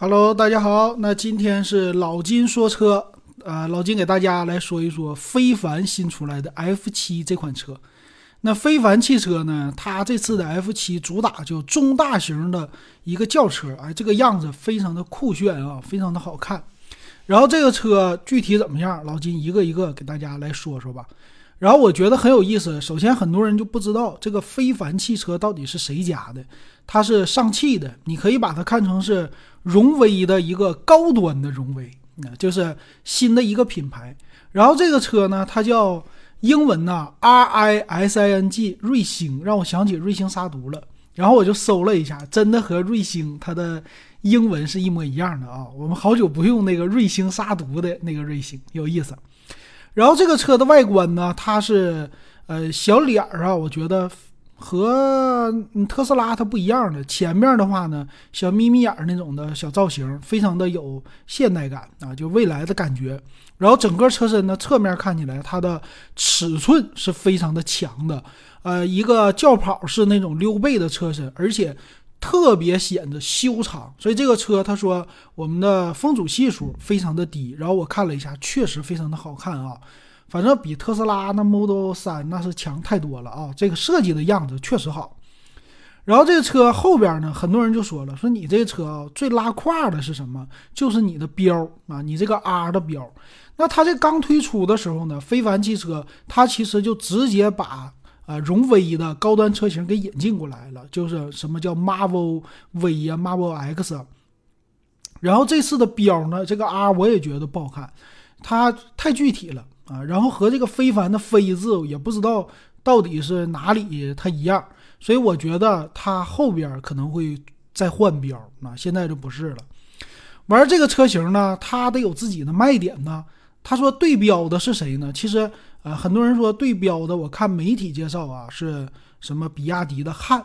Hello，大家好，那今天是老金说车，呃，老金给大家来说一说非凡新出来的 F7 这款车。那非凡汽车呢，它这次的 F7 主打就中大型的一个轿车，哎，这个样子非常的酷炫啊，非常的好看。然后这个车具体怎么样，老金一个一个给大家来说说吧。然后我觉得很有意思，首先很多人就不知道这个非凡汽车到底是谁家的。它是上汽的，你可以把它看成是荣威的一个高端的荣威，那就是新的一个品牌。然后这个车呢，它叫英文呢 R I S I N G 瑞星，让我想起瑞星杀毒了。然后我就搜了一下，真的和瑞星它的英文是一模一样的啊。我们好久不用那个瑞星杀毒的那个瑞星，有意思。然后这个车的外观呢，它是呃小脸儿啊，我觉得。和特斯拉它不一样的，前面的话呢，小眯眯眼那种的小造型，非常的有现代感啊，就未来的感觉。然后整个车身呢，侧面看起来它的尺寸是非常的强的，呃，一个轿跑是那种溜背的车身，而且特别显得修长。所以这个车他说我们的风阻系数非常的低。然后我看了一下，确实非常的好看啊。反正比特斯拉那 Model 三那是强太多了啊！这个设计的样子确实好。然后这个车后边呢，很多人就说了，说你这车啊最拉胯的是什么？就是你的标啊，你这个 R 的标。那它这刚推出的时候呢，非凡汽车它其实就直接把啊荣威的高端车型给引进过来了，就是什么叫 Marvel V 呀，Marvel X。然后这次的标呢，这个 R 我也觉得不好看，它太具体了。啊，然后和这个非凡的“非”字也不知道到底是哪里它一样，所以我觉得它后边可能会再换标啊，现在就不是了。玩这个车型呢，它得有自己的卖点呢。他说对标的是谁呢？其实呃，很多人说对标的，我看媒体介绍啊，是什么比亚迪的汉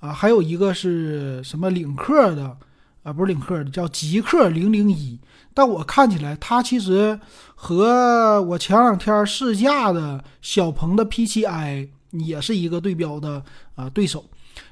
啊，还有一个是什么领克的。啊，不是领克的，叫极客零零一。但我看起来，它其实和我前两天试驾的小鹏的 P7i 也是一个对标的啊对手。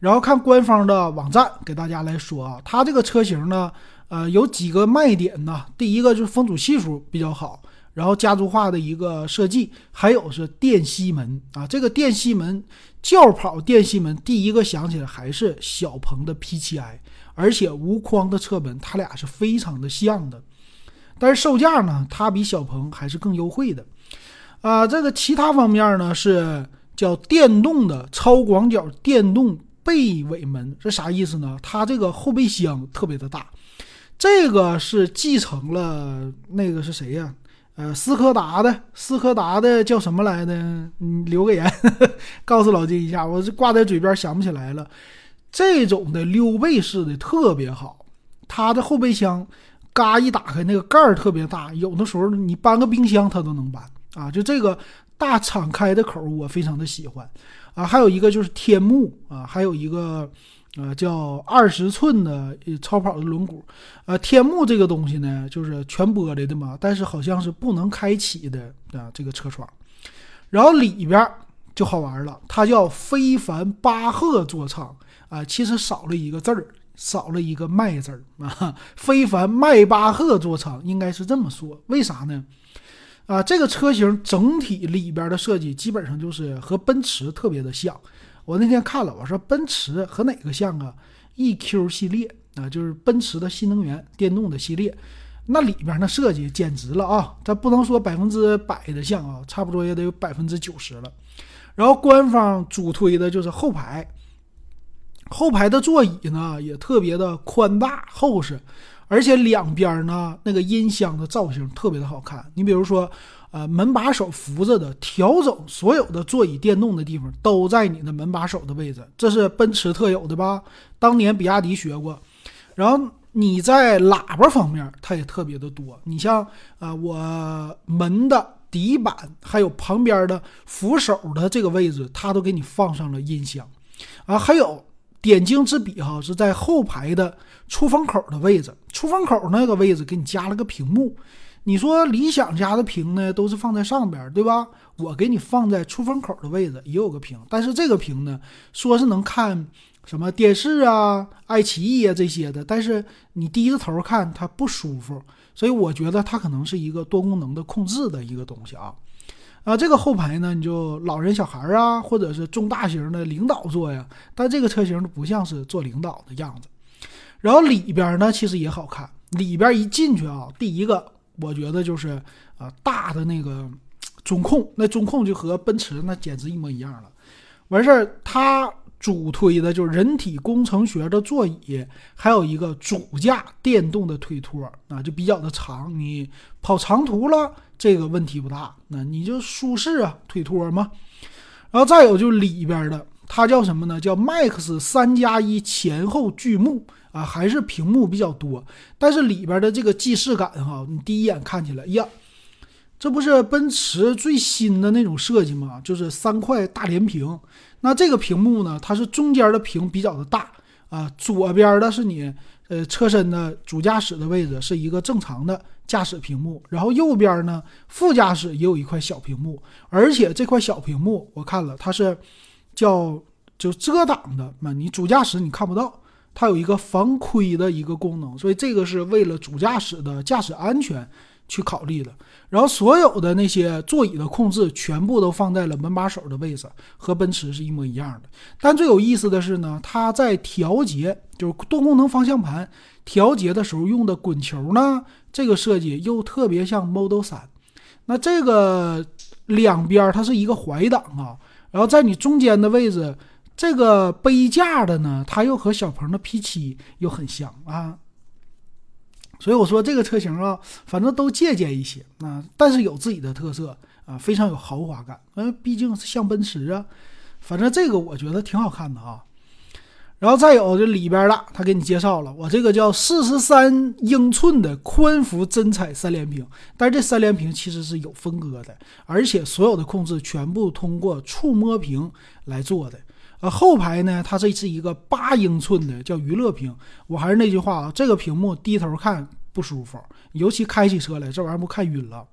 然后看官方的网站给大家来说啊，它这个车型呢，呃，有几个卖点呢。第一个就是风阻系数比较好，然后家族化的一个设计，还有是电吸门啊。这个电吸门，轿跑电吸门，第一个想起来还是小鹏的 P7i。而且无框的车门，它俩是非常的像的，但是售价呢，它比小鹏还是更优惠的。啊，这个其他方面呢是叫电动的超广角电动背尾门，这啥意思呢？它这个后备箱特别的大，这个是继承了那个是谁呀？呃，斯柯达的，斯柯达的叫什么来的？你留个言，告诉老金一下，我这挂在嘴边想不起来了。这种的溜背式的特别好，它的后备箱嘎一打开，那个盖儿特别大，有的时候你搬个冰箱它都能搬啊！就这个大敞开的口，我非常的喜欢啊。还有一个就是天幕啊，还有一个呃叫二十寸的超跑的轮毂啊。天幕这个东西呢，就是全玻璃的嘛，但是好像是不能开启的啊，这个车窗。然后里边就好玩了，它叫非凡巴赫座舱。啊，其实少了一个字儿，少了一个迈字儿啊。非凡迈巴赫座舱应该是这么说，为啥呢？啊，这个车型整体里边的设计基本上就是和奔驰特别的像。我那天看了，我说奔驰和哪个像啊？EQ 系列啊，就是奔驰的新能源电动的系列，那里边的设计简直了啊！它不能说百分之百的像啊，差不多也得有百分之九十了。然后官方主推的就是后排。后排的座椅呢也特别的宽大厚实，而且两边呢那个音箱的造型特别的好看。你比如说，呃，门把手扶着的，调整所有的座椅电动的地方都在你的门把手的位置，这是奔驰特有的吧？当年比亚迪学过。然后你在喇叭方面，它也特别的多。你像啊，我门的底板还有旁边的扶手的这个位置，它都给你放上了音箱啊，还有。点睛之笔哈，是在后排的出风口的位置，出风口那个位置给你加了个屏幕，你说理想家的屏呢，都是放在上边，对吧？我给你放在出风口的位置，也有个屏，但是这个屏呢，说是能看什么电视啊、爱奇艺啊这些的，但是你低着头看它不舒服，所以我觉得它可能是一个多功能的控制的一个东西啊。啊，这个后排呢，你就老人、小孩啊，或者是中大型的领导坐呀，但这个车型不像是坐领导的样子。然后里边呢，其实也好看，里边一进去啊，第一个我觉得就是啊，大的那个中控，那中控就和奔驰那简直一模一样了。完事儿，它。主推的就是人体工程学的座椅，还有一个主驾电动的推托啊，就比较的长，你跑长途了，这个问题不大，那你就舒适啊，推托嘛。然后再有就是里边的，它叫什么呢？叫 Max 三加一前后巨幕啊，还是屏幕比较多，但是里边的这个既视感哈，你第一眼看起来呀。这不是奔驰最新的那种设计吗？就是三块大连屏。那这个屏幕呢，它是中间的屏比较的大啊，左边的是你呃车身的主驾驶的位置是一个正常的驾驶屏幕，然后右边呢副驾驶也有一块小屏幕，而且这块小屏幕我看了它是叫就遮挡的嘛，你主驾驶你看不到，它有一个防窥的一个功能，所以这个是为了主驾驶的驾驶安全。去考虑的，然后所有的那些座椅的控制全部都放在了门把手的位置，和奔驰是一模一样的。但最有意思的是呢，它在调节，就是多功能方向盘调节的时候用的滚球呢，这个设计又特别像 Model 三。那这个两边它是一个怀档啊，然后在你中间的位置，这个杯架的呢，它又和小鹏的 P7 又很像啊。所以我说这个车型啊，反正都借鉴一些啊，但是有自己的特色啊，非常有豪华感。因为，毕竟是像奔驰啊，反正这个我觉得挺好看的啊。然后再有这里边的，他给你介绍了，我这个叫四十三英寸的宽幅真彩三连屏，但是这三连屏其实是有分割的，而且所有的控制全部通过触摸屏来做的。呃，后排呢，它这是一个八英寸的，叫娱乐屏。我还是那句话啊，这个屏幕低头看不舒服，尤其开起车来，这玩意儿不看晕了。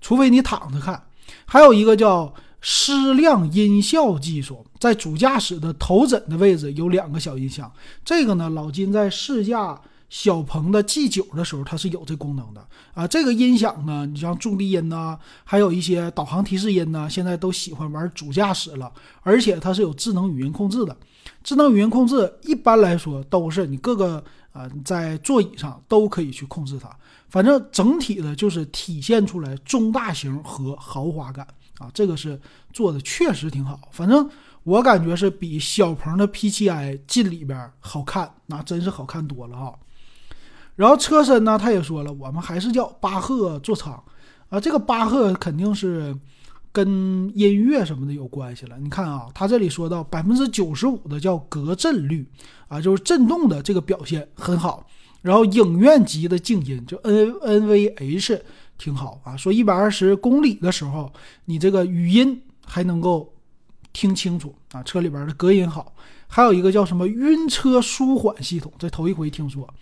除非你躺着看。还有一个叫矢量音效技术，在主驾驶的头枕的位置有两个小音箱。这个呢，老金在试驾。小鹏的 G 九的时候，它是有这功能的啊。这个音响呢，你像重低音呐，还有一些导航提示音呐，现在都喜欢玩主驾驶了。而且它是有智能语音控制的。智能语音控制一般来说都是你各个啊在座椅上都可以去控制它。反正整体的就是体现出来中大型和豪华感啊，这个是做的确实挺好。反正我感觉是比小鹏的 P7i 进里边好看，那真是好看多了哈。然后车身呢，他也说了，我们还是叫巴赫座舱啊。这个巴赫肯定是跟音乐什么的有关系了。你看啊，他这里说到百分之九十五的叫隔震率啊，就是震动的这个表现很好。然后影院级的静音就 N N V H 挺好啊，说一百二十公里的时候，你这个语音还能够听清楚啊，车里边的隔音好。还有一个叫什么晕车舒缓系统，这头一回听说。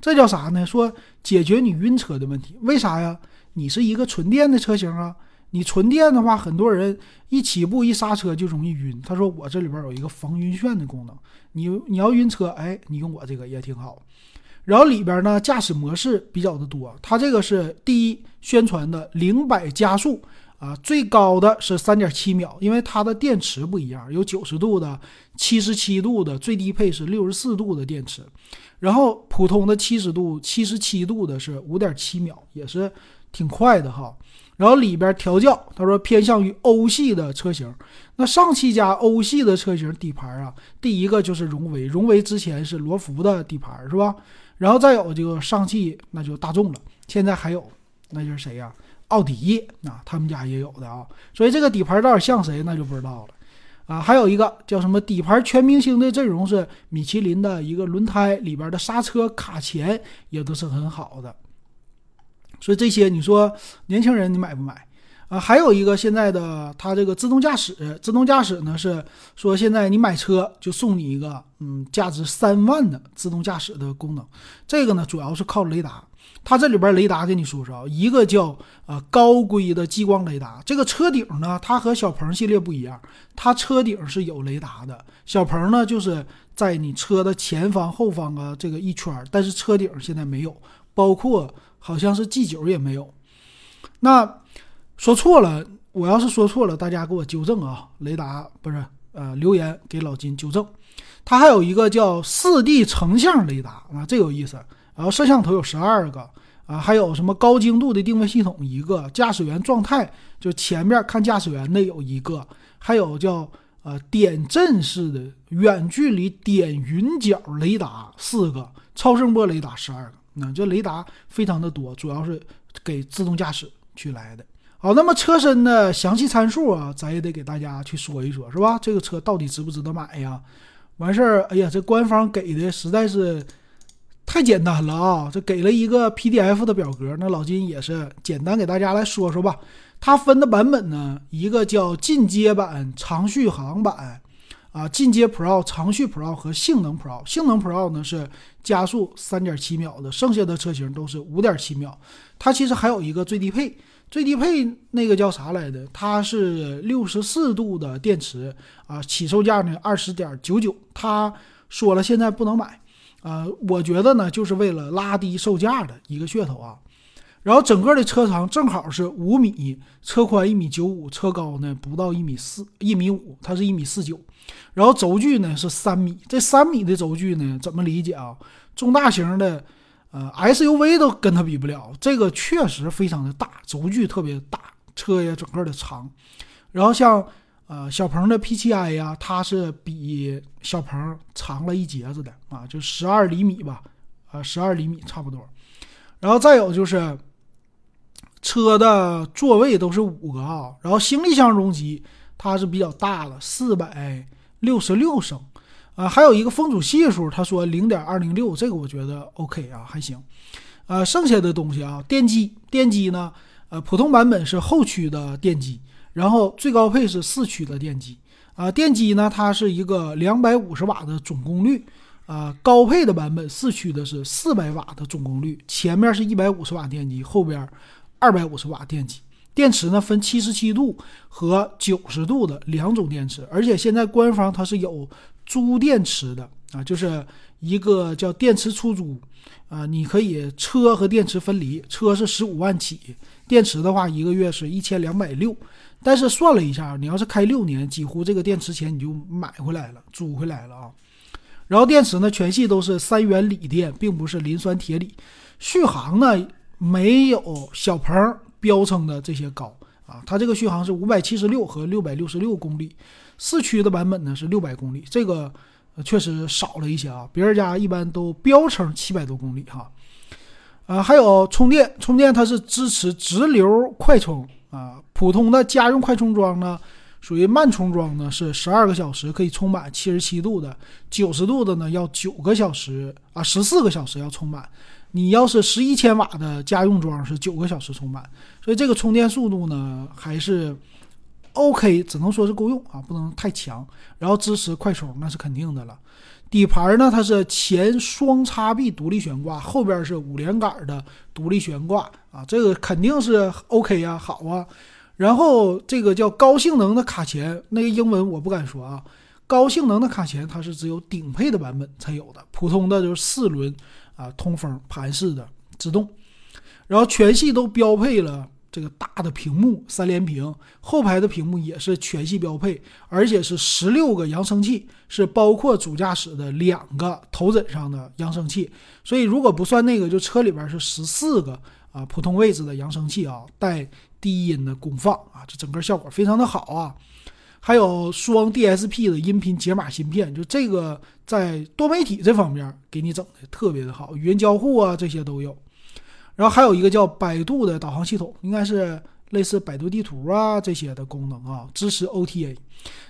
这叫啥呢？说解决你晕车的问题，为啥呀？你是一个纯电的车型啊，你纯电的话，很多人一起步一刹车就容易晕。他说我这里边有一个防晕眩的功能，你你要晕车，哎，你用我这个也挺好。然后里边呢，驾驶模式比较的多，它这个是第一宣传的零百加速。啊，最高的是三点七秒，因为它的电池不一样，有九十度的、七十七度的，最低配是六十四度的电池。然后普通的七十度、七十七度的是五点七秒，也是挺快的哈。然后里边调教，他说偏向于欧系的车型。那上汽家欧系的车型底盘啊，第一个就是荣威，荣威之前是罗孚的底盘是吧？然后再有这个上汽，那就大众了。现在还有，那就是谁呀？奥迪啊，他们家也有的啊，所以这个底盘到底像谁，那就不知道了啊。还有一个叫什么底盘全明星的阵容是米其林的一个轮胎里边的刹车卡钳也都是很好的。所以这些你说年轻人你买不买啊，还有一个现在的它这个自动驾驶，自动驾驶呢是说现在你买车就送你一个，嗯，价值三万的自动驾驶的功能。这个呢主要是靠雷达。它这里边雷达给你说说啊，一个叫呃高规的激光雷达。这个车顶呢，它和小鹏系列不一样，它车顶是有雷达的。小鹏呢就是在你车的前方、后方啊这个一圈，但是车顶现在没有，包括好像是 G 九也没有。那说错了，我要是说错了，大家给我纠正啊！雷达不是呃留言给老金纠正。它还有一个叫四 D 成像雷达啊，这有意思。然后摄像头有十二个啊，还有什么高精度的定位系统一个，驾驶员状态就前面看驾驶员的有一个，还有叫呃点阵式的远距离点云角雷达四个，超声波雷达十二个。那这雷达非常的多，主要是给自动驾驶去来的。好，那么车身的详细参数啊，咱也得给大家去说一说，是吧？这个车到底值不值得买呀？完事儿，哎呀，这官方给的实在是太简单了啊！这给了一个 PDF 的表格，那老金也是简单给大家来说说吧。它分的版本呢，一个叫进阶版、长续航版，啊，进阶 Pro、长续 Pro 和性能 Pro。性能 Pro 呢是加速三点七秒的，剩下的车型都是五点七秒。它其实还有一个最低配。最低配那个叫啥来的？它是六十四度的电池啊，起售价呢二十点九九。他说了现在不能买，啊，我觉得呢就是为了拉低售价的一个噱头啊。然后整个的车长正好是五米，车宽一米九五，车高呢不到一米四一米五，它是一米四九。然后轴距呢是三米，这三米的轴距呢怎么理解啊？中大型的。呃，SUV 都跟它比不了，这个确实非常的大，轴距特别大，车也整个的长。然后像呃小鹏的 P7i 呀，它是比小鹏长了一截子的啊，就十二厘米吧，啊十二厘米差不多。然后再有就是车的座位都是五个啊，然后行李箱容积它是比较大了，四百六十六升。啊，还有一个风阻系数，他说零点二零六，这个我觉得 OK 啊，还行。呃，剩下的东西啊，电机，电机呢，呃，普通版本是后驱的电机，然后最高配是四驱的电机。啊，电机呢，它是一个两百五十瓦的总功率，啊，高配的版本四驱的是四百瓦的总功率，前面是一百五十瓦电机，后边二百五十瓦电机。电池呢分七十七度和九十度的两种电池，而且现在官方它是有。租电池的啊，就是一个叫电池出租啊，你可以车和电池分离，车是十五万起，电池的话一个月是一千两百六，但是算了一下，你要是开六年，几乎这个电池钱你就买回来了，租回来了啊。然后电池呢，全系都是三元锂电，并不是磷酸铁锂，续航呢没有小鹏标称的这些高啊，它这个续航是五百七十六和六百六十六公里。四驱的版本呢是六百公里，这个确实少了一些啊。别人家一般都标称七百多公里哈。啊还有充电，充电它是支持直流快充啊。普通的家用快充桩呢，属于慢充桩呢是十二个小时可以充满七十七度的，九十度的呢要九个小时啊，十四个小时要充满。你要是十一千瓦的家用桩是九个小时充满，所以这个充电速度呢还是。OK，只能说是够用啊，不能太强。然后支持快充，那是肯定的了。底盘呢，它是前双叉臂独立悬挂，后边是五连杆的独立悬挂啊，这个肯定是 OK 啊，好啊。然后这个叫高性能的卡钳，那个英文我不敢说啊。高性能的卡钳它是只有顶配的版本才有的，普通的就是四轮啊，通风盘式的自动。然后全系都标配了。这个大的屏幕三连屏，后排的屏幕也是全系标配，而且是十六个扬声器，是包括主驾驶的两个头枕上的扬声器，所以如果不算那个，就车里边是十四个啊普通位置的扬声器啊，带低音的功放啊，这整个效果非常的好啊。还有双 DSP 的音频解码芯片，就这个在多媒体这方面给你整的特别的好，语音交互啊这些都有。然后还有一个叫百度的导航系统，应该是类似百度地图啊这些的功能啊，支持 OTA。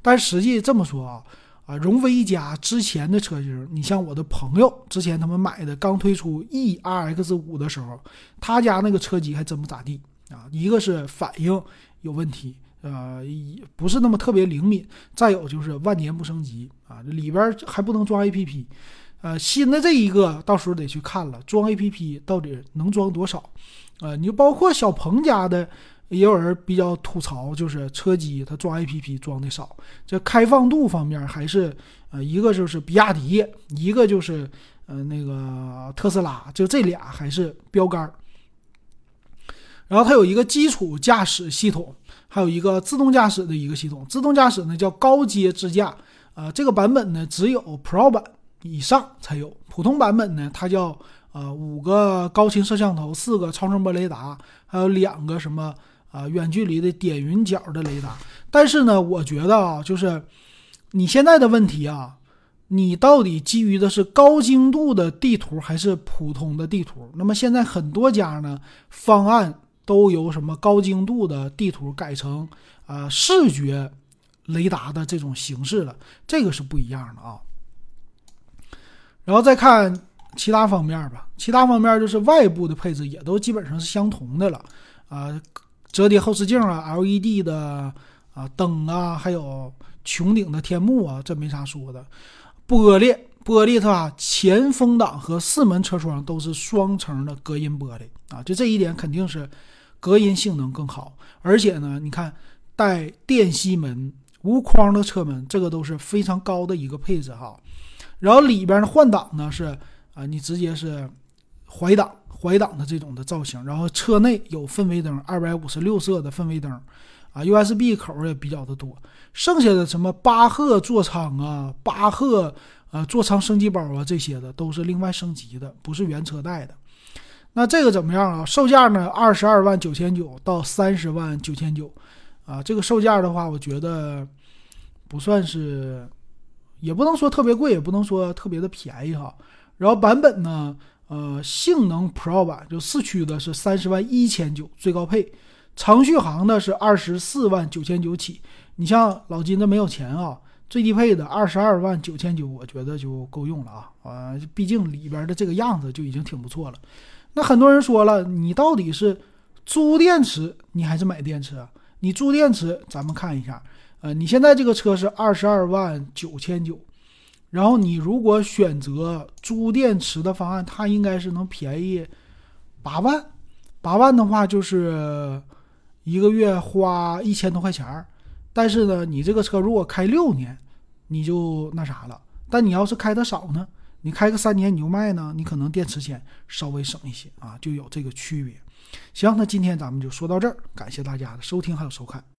但实际这么说啊，啊，荣威一家之前的车型，你像我的朋友之前他们买的刚推出 ERX 五的时候，他家那个车机还真不咋地啊。一个是反应有问题，呃，不是那么特别灵敏。再有就是万年不升级啊，里边还不能装 APP。呃，新的这一个到时候得去看了，装 APP 到底能装多少？呃，你就包括小鹏家的，也有人比较吐槽，就是车机它装 APP 装的少。这开放度方面还是呃，一个就是比亚迪，一个就是呃那个特斯拉，就这俩还是标杆。然后它有一个基础驾驶系统，还有一个自动驾驶的一个系统。自动驾驶呢叫高阶支架，呃，这个版本呢只有 Pro 版。以上才有普通版本呢，它叫呃五个高清摄像头，四个超声波雷达，还有两个什么啊远距离的点云角的雷达。但是呢，我觉得啊，就是你现在的问题啊，你到底基于的是高精度的地图还是普通的地图？那么现在很多家呢方案都由什么高精度的地图改成啊视觉雷达的这种形式了，这个是不一样的啊。然后再看其他方面吧，其他方面就是外部的配置也都基本上是相同的了，啊，折叠后视镜啊，LED 的啊灯啊，还有穹顶的天幕啊，这没啥说的。玻璃玻璃它前风挡和四门车窗都是双层的隔音玻璃啊，就这一点肯定是隔音性能更好。而且呢，你看带电吸门、无框的车门，这个都是非常高的一个配置哈。然后里边的换挡呢是啊，你直接是怀挡怀挡的这种的造型。然后车内有氛围灯，二百五十六色的氛围灯，啊，USB 口也比较的多。剩下的什么巴赫座舱啊、巴赫呃座舱升级包啊这些的都是另外升级的，不是原车带的。那这个怎么样啊？售价呢？二十二万九千九到三十万九千九，啊，这个售价的话，我觉得不算是。也不能说特别贵，也不能说特别的便宜哈。然后版本呢，呃，性能 Pro 版就四驱的是三十万一千九最高配，长续航的是二十四万九千九起。你像老金这没有钱啊，最低配的二十二万九千九，我觉得就够用了啊。啊，毕竟里边的这个样子就已经挺不错了。那很多人说了，你到底是租电池，你还是买电池？你租电池，咱们看一下。呃，你现在这个车是二十二万九千九，然后你如果选择租电池的方案，它应该是能便宜八万，八万的话就是一个月花一千多块钱儿。但是呢，你这个车如果开六年，你就那啥了。但你要是开的少呢，你开个三年你就卖呢，你可能电池钱稍微省一些啊，就有这个区别。行，那今天咱们就说到这儿，感谢大家的收听还有收看。